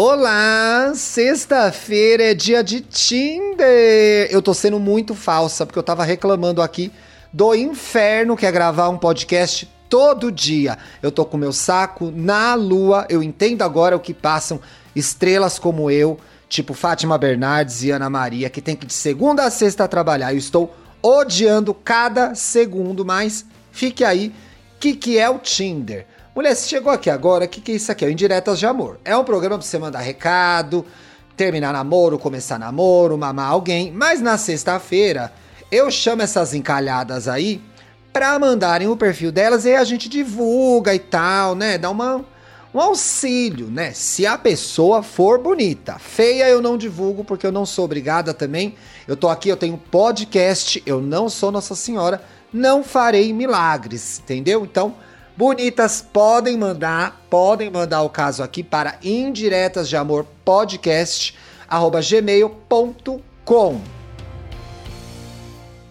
Olá, sexta-feira é dia de Tinder. Eu tô sendo muito falsa porque eu tava reclamando aqui do inferno que é gravar um podcast todo dia. Eu tô com meu saco na lua. Eu entendo agora o que passam estrelas como eu, tipo Fátima Bernardes e Ana Maria, que tem que de segunda a sexta trabalhar. Eu estou odiando cada segundo, mas fique aí. O que, que é o Tinder? Mulher, chegou aqui agora, o que, que é isso aqui? É Indiretas de Amor. É um programa pra você mandar recado, terminar namoro, começar namoro, mamar alguém. Mas na sexta-feira, eu chamo essas encalhadas aí pra mandarem o perfil delas e a gente divulga e tal, né? Dá uma, um auxílio, né? Se a pessoa for bonita. Feia eu não divulgo porque eu não sou obrigada também. Eu tô aqui, eu tenho podcast, eu não sou Nossa Senhora, não farei milagres, entendeu? Então Bonitas, podem mandar, podem mandar o caso aqui para indiretas de amor podcast.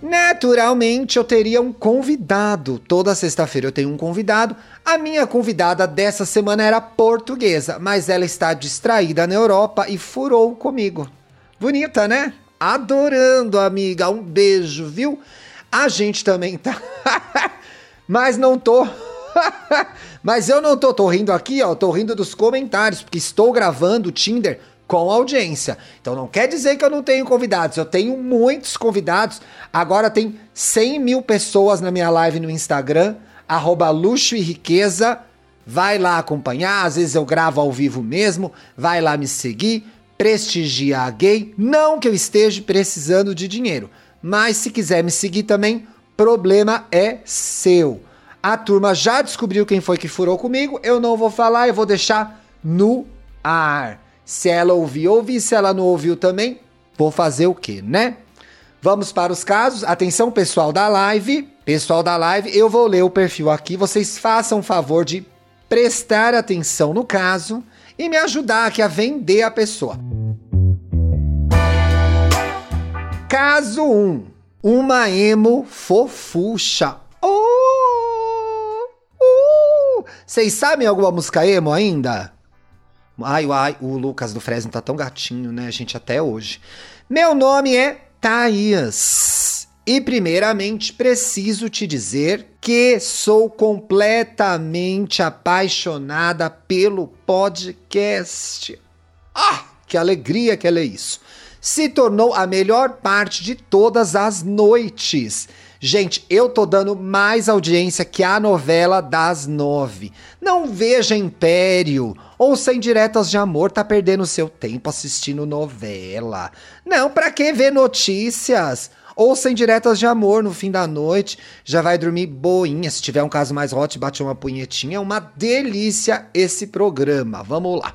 Naturalmente, eu teria um convidado. Toda sexta-feira eu tenho um convidado. A minha convidada dessa semana era portuguesa, mas ela está distraída na Europa e furou comigo. Bonita, né? Adorando, amiga. Um beijo, viu? A gente também tá. mas não tô Mas eu não tô, tô rindo aqui, ó, tô rindo dos comentários, porque estou gravando o Tinder com audiência. Então não quer dizer que eu não tenho convidados, eu tenho muitos convidados. Agora tem 100 mil pessoas na minha live no Instagram, arroba luxo e riqueza. Vai lá acompanhar, às vezes eu gravo ao vivo mesmo, vai lá me seguir, prestigiar a gay. Não que eu esteja precisando de dinheiro, mas se quiser me seguir também, problema é seu. A turma já descobriu quem foi que furou comigo. Eu não vou falar, eu vou deixar no ar. Se ela ouviu, ouvi. Se ela não ouviu também, vou fazer o quê, né? Vamos para os casos. Atenção, pessoal da live. Pessoal da live, eu vou ler o perfil aqui. Vocês façam o favor de prestar atenção no caso e me ajudar aqui a vender a pessoa. Caso 1. Uma emo fofucha. Oh! Vocês sabem alguma música emo ainda? Ai, ai, o Lucas do Fresno tá tão gatinho, né, gente, até hoje. Meu nome é Thaís. E primeiramente preciso te dizer que sou completamente apaixonada pelo podcast. Ah, que alegria que ela é isso. Se tornou a melhor parte de todas as noites. Gente, eu tô dando mais audiência que a novela das nove. Não veja Império ou Sem Diretas de Amor, tá perdendo seu tempo assistindo novela. Não, pra que ver notícias? Ou sem diretas de amor no fim da noite, já vai dormir boinha. Se tiver um caso mais hot, bate uma punhetinha. É uma delícia esse programa. Vamos lá.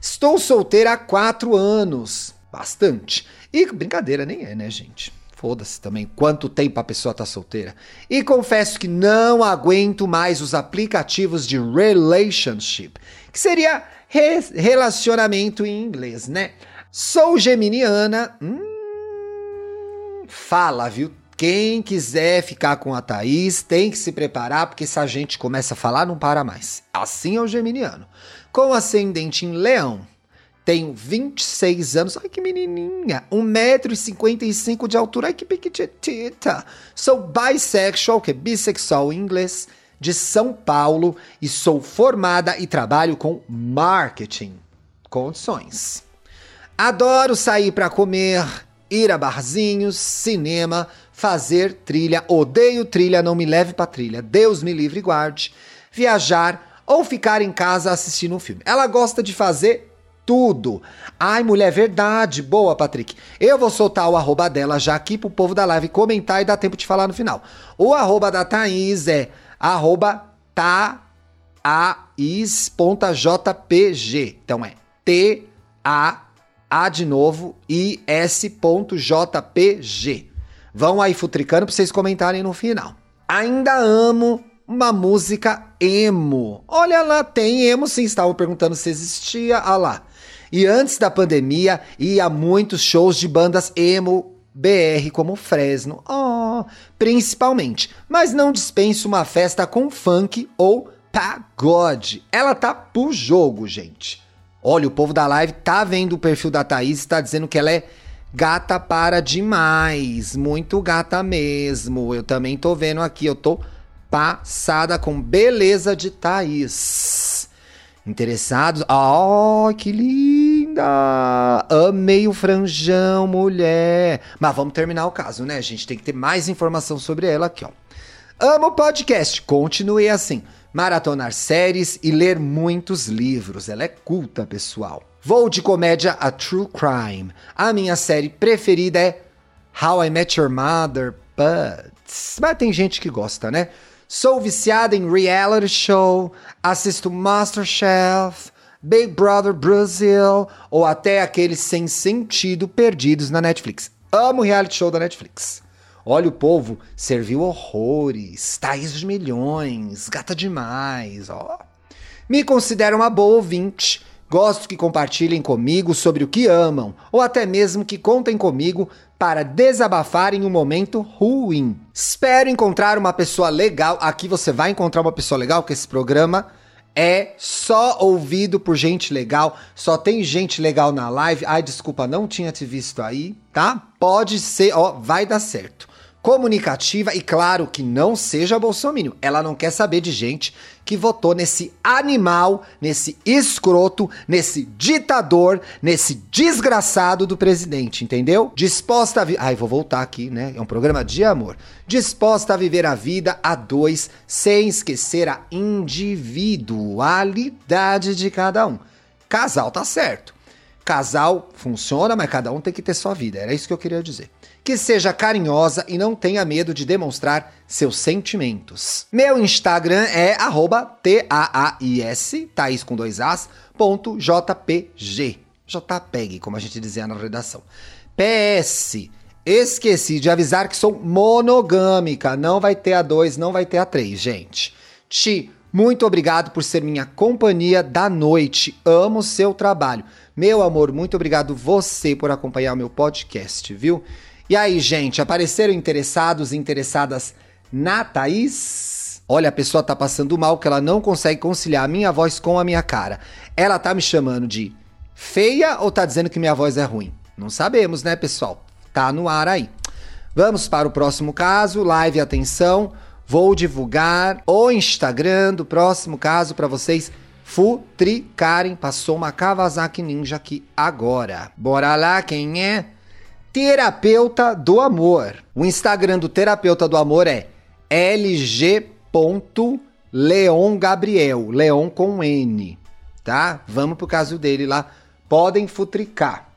Estou solteira há quatro anos. Bastante. E brincadeira nem é, né, gente? Foda-se também quanto tempo a pessoa tá solteira. E confesso que não aguento mais os aplicativos de relationship, que seria re relacionamento em inglês, né? Sou geminiana. Hum, fala, viu? Quem quiser ficar com a Thaís tem que se preparar, porque se a gente começa a falar, não para mais. Assim é o geminiano. Com ascendente em leão, tenho 26 anos. Ai, que menininha. 1,55m de altura. Ai, que pequitita. Sou bisexual, que é bissexual em inglês, de São Paulo. E sou formada e trabalho com marketing. Condições. Adoro sair para comer, ir a barzinhos, cinema, fazer trilha. Odeio trilha, não me leve para trilha. Deus me livre e guarde. Viajar ou ficar em casa assistindo um filme. Ela gosta de fazer tudo. Ai, mulher, verdade. Boa, Patrick. Eu vou soltar o arroba dela já aqui pro povo da live comentar e dar tempo de falar no final. O arroba da Thaís é arroba. Então é T-A, A de novo, I-S.jpg. Vão aí futricando pra vocês comentarem no final. Ainda amo uma música emo. Olha lá, tem emo sim. Estavam perguntando se existia. Ah lá. E antes da pandemia, ia muitos shows de bandas emo BR como Fresno, oh, principalmente. Mas não dispenso uma festa com funk ou pagode. Ela tá pro jogo, gente. Olha, o povo da live tá vendo o perfil da Thaís e tá dizendo que ela é gata para demais. Muito gata mesmo. Eu também tô vendo aqui, eu tô passada com beleza de Thaís. Interessados? Oh, que linda! Amei o franjão, mulher. Mas vamos terminar o caso, né? A gente tem que ter mais informação sobre ela aqui, ó. Amo podcast. Continue assim. Maratonar séries e ler muitos livros. Ela é culta, pessoal. Vou de comédia a True Crime. A minha série preferida é How I Met Your Mother, but... Mas tem gente que gosta, né? Sou viciada em reality show, assisto Masterchef, Big Brother Brasil ou até aqueles sem sentido perdidos na Netflix. Amo reality show da Netflix. Olha, o povo serviu horrores, Thaís de milhões, gata demais, ó. Me considero uma boa ouvinte. Gosto que compartilhem comigo sobre o que amam, ou até mesmo que contem comigo para desabafar em um momento ruim. Espero encontrar uma pessoa legal. Aqui você vai encontrar uma pessoa legal, que esse programa é só ouvido por gente legal. Só tem gente legal na live. Ai, desculpa, não tinha te visto aí, tá? Pode ser, ó, vai dar certo comunicativa e claro que não seja bolsominion. Ela não quer saber de gente que votou nesse animal, nesse escroto, nesse ditador, nesse desgraçado do presidente, entendeu? Disposta a vi... Ai, vou voltar aqui, né? É um programa de amor. Disposta a viver a vida a dois, sem esquecer a individualidade de cada um. Casal tá certo. Casal funciona, mas cada um tem que ter sua vida. Era isso que eu queria dizer que seja carinhosa e não tenha medo de demonstrar seus sentimentos. Meu Instagram é T-A-A-I-S, Thaís com dois As, ponto JPG. JPEG, como a gente dizia na redação. PS, esqueci de avisar que sou monogâmica. Não vai ter a dois, não vai ter a três, gente. Ti, muito obrigado por ser minha companhia da noite. Amo seu trabalho. Meu amor, muito obrigado você por acompanhar o meu podcast, viu? E aí, gente, apareceram interessados e interessadas na Thaís? Olha, a pessoa tá passando mal que ela não consegue conciliar a minha voz com a minha cara. Ela tá me chamando de feia ou tá dizendo que minha voz é ruim? Não sabemos, né, pessoal? Tá no ar aí. Vamos para o próximo caso, live atenção. Vou divulgar o Instagram do próximo caso para vocês futricarem. Passou uma Kawasaki Ninja aqui agora. Bora lá, quem é? Terapeuta do Amor. O Instagram do Terapeuta do Amor é lg.leongabriel, Leon com N, tá? Vamos pro caso dele lá. Podem futricar.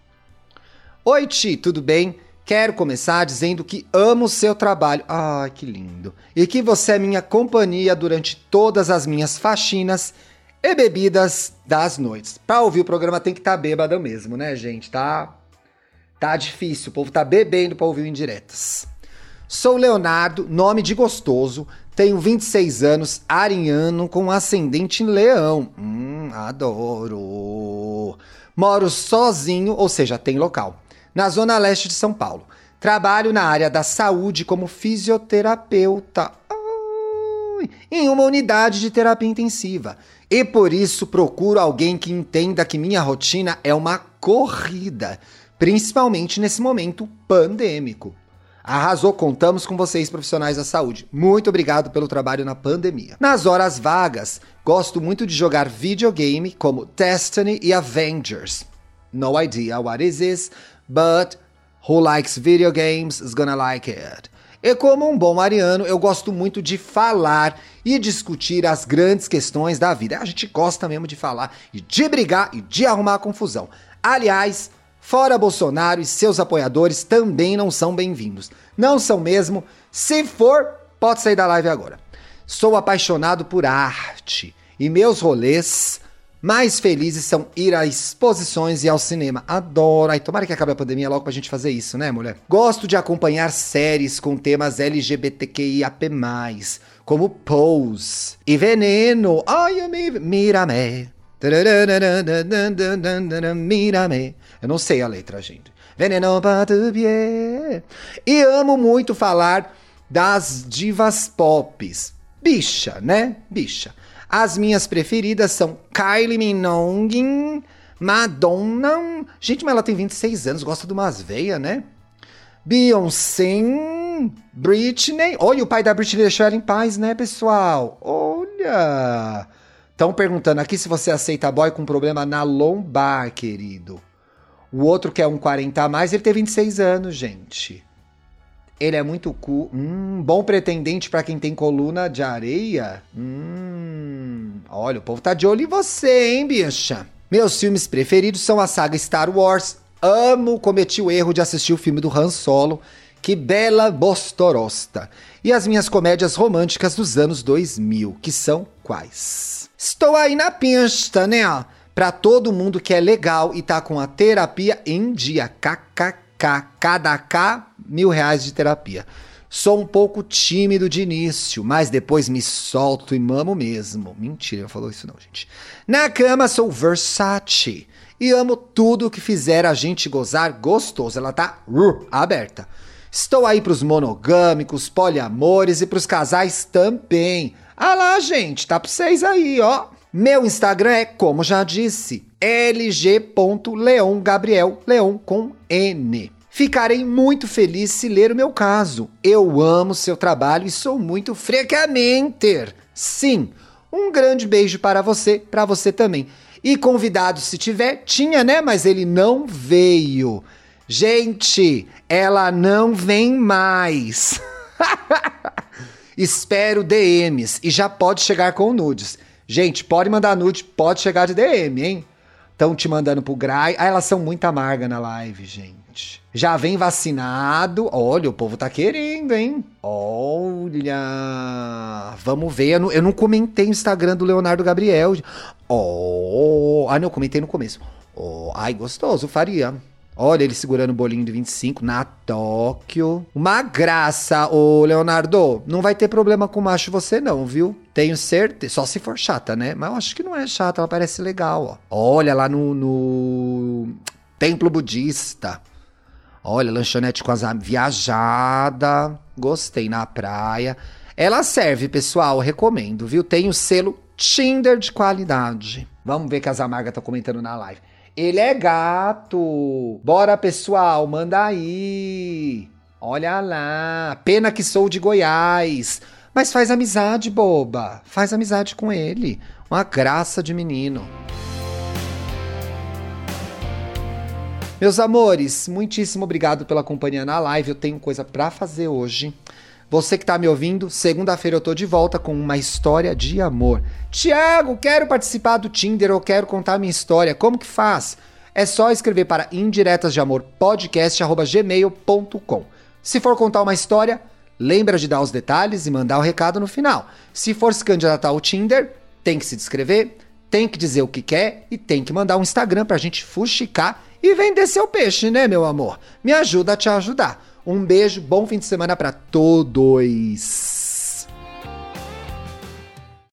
Oi, Ti, tudo bem? Quero começar dizendo que amo o seu trabalho. Ai, que lindo. E que você é minha companhia durante todas as minhas faxinas e bebidas das noites. Pra ouvir o programa tem que estar tá bêbado mesmo, né, gente? Tá Tá difícil, o povo tá bebendo pra ouvir indiretas. Sou Leonardo, nome de gostoso, tenho 26 anos, ariano com ascendente em leão. Hum, adoro. Moro sozinho, ou seja, tem local, na zona leste de São Paulo. Trabalho na área da saúde como fisioterapeuta. Ai, em uma unidade de terapia intensiva. E por isso procuro alguém que entenda que minha rotina é uma corrida principalmente nesse momento pandêmico. Arrasou, contamos com vocês, profissionais da saúde. Muito obrigado pelo trabalho na pandemia. Nas horas vagas, gosto muito de jogar videogame como Destiny e Avengers. No idea what is this, but who likes video games is gonna like it. E como um bom ariano, eu gosto muito de falar e discutir as grandes questões da vida. A gente gosta mesmo de falar e de brigar e de arrumar confusão. Aliás, Fora Bolsonaro e seus apoiadores também não são bem-vindos. Não são mesmo. Se for, pode sair da live agora. Sou apaixonado por arte e meus rolês mais felizes são ir a exposições e ao cinema. Adoro. Ai, tomara que acabe a pandemia logo pra gente fazer isso, né, mulher? Gosto de acompanhar séries com temas LGBTQIAP+, como Pose e Veneno. Ai, amei. Mira-me. Mira-me. Eu não sei a letra, gente. Veneno. E amo muito falar das divas pops. Bicha, né? Bicha. As minhas preferidas são Kylie Minogue, Madonna. Gente, mas ela tem 26 anos, gosta de umas veias, né? Beyoncé. Britney. Olha, o pai da Britney deixou ela em paz, né, pessoal? Olha. Estão perguntando aqui se você aceita boy com problema na lombar, querido. O outro que é um 40 a mais, ele tem 26 anos, gente. Ele é muito cool. Hum, bom pretendente para quem tem coluna de areia. Hum, olha, o povo tá de olho em você, hein, bicha? Meus filmes preferidos são a saga Star Wars. Amo, cometi o erro de assistir o filme do Han Solo. Que bela bostorosta. E as minhas comédias românticas dos anos 2000, que são quais? Estou aí na pista, né? Pra todo mundo que é legal e tá com a terapia em dia. KKK. Cada K mil reais de terapia. Sou um pouco tímido de início, mas depois me solto e mamo mesmo. Mentira, não falou isso não, gente. Na cama sou Versace e amo tudo que fizer a gente gozar gostoso. Ela tá uh, aberta. Estou aí pros monogâmicos, poliamores e pros casais também. Ah lá, gente, tá pra vocês aí, ó. Meu Instagram é, como já disse, lg.leongabriel, leon com N. Ficarei muito feliz se ler o meu caso. Eu amo seu trabalho e sou muito frequamente. Sim, um grande beijo para você, para você também. E convidado se tiver, tinha, né? Mas ele não veio. Gente, ela não vem mais. Espero DMs e já pode chegar com nudes. Gente, pode mandar nude, pode chegar de DM, hein? Estão te mandando pro Grai. Ah, elas são muito amargas na live, gente. Já vem vacinado. Olha, o povo tá querendo, hein? Olha. Vamos ver. Eu não, eu não comentei no Instagram do Leonardo Gabriel. Oh. Ah, não, eu comentei no começo. Oh. Ai, gostoso, faria. Olha ele segurando o bolinho de 25 na Tóquio. Uma graça, ô Leonardo. Não vai ter problema com macho você não, viu? Tenho certeza. Só se for chata, né? Mas eu acho que não é chata, ela parece legal, ó. Olha lá no, no templo budista. Olha, lanchonete com as viajada. Gostei na praia. Ela serve, pessoal, recomendo, viu? Tem o selo Tinder de qualidade. Vamos ver que as amargas estão comentando na live. Ele é gato. Bora, pessoal, manda aí. Olha lá. Pena que sou de Goiás. Mas faz amizade, boba. Faz amizade com ele. Uma graça de menino. Meus amores, muitíssimo obrigado pela companhia na live. Eu tenho coisa para fazer hoje. Você que tá me ouvindo, segunda-feira eu tô de volta com uma história de amor. Tiago, quero participar do Tinder ou quero contar minha história. Como que faz? É só escrever para indiretas de amor. Se for contar uma história, lembra de dar os detalhes e mandar o recado no final. Se for se candidatar ao Tinder, tem que se descrever, tem que dizer o que quer e tem que mandar um Instagram pra gente fuxicar e vender seu peixe, né, meu amor? Me ajuda a te ajudar. Um beijo, bom fim de semana para todos.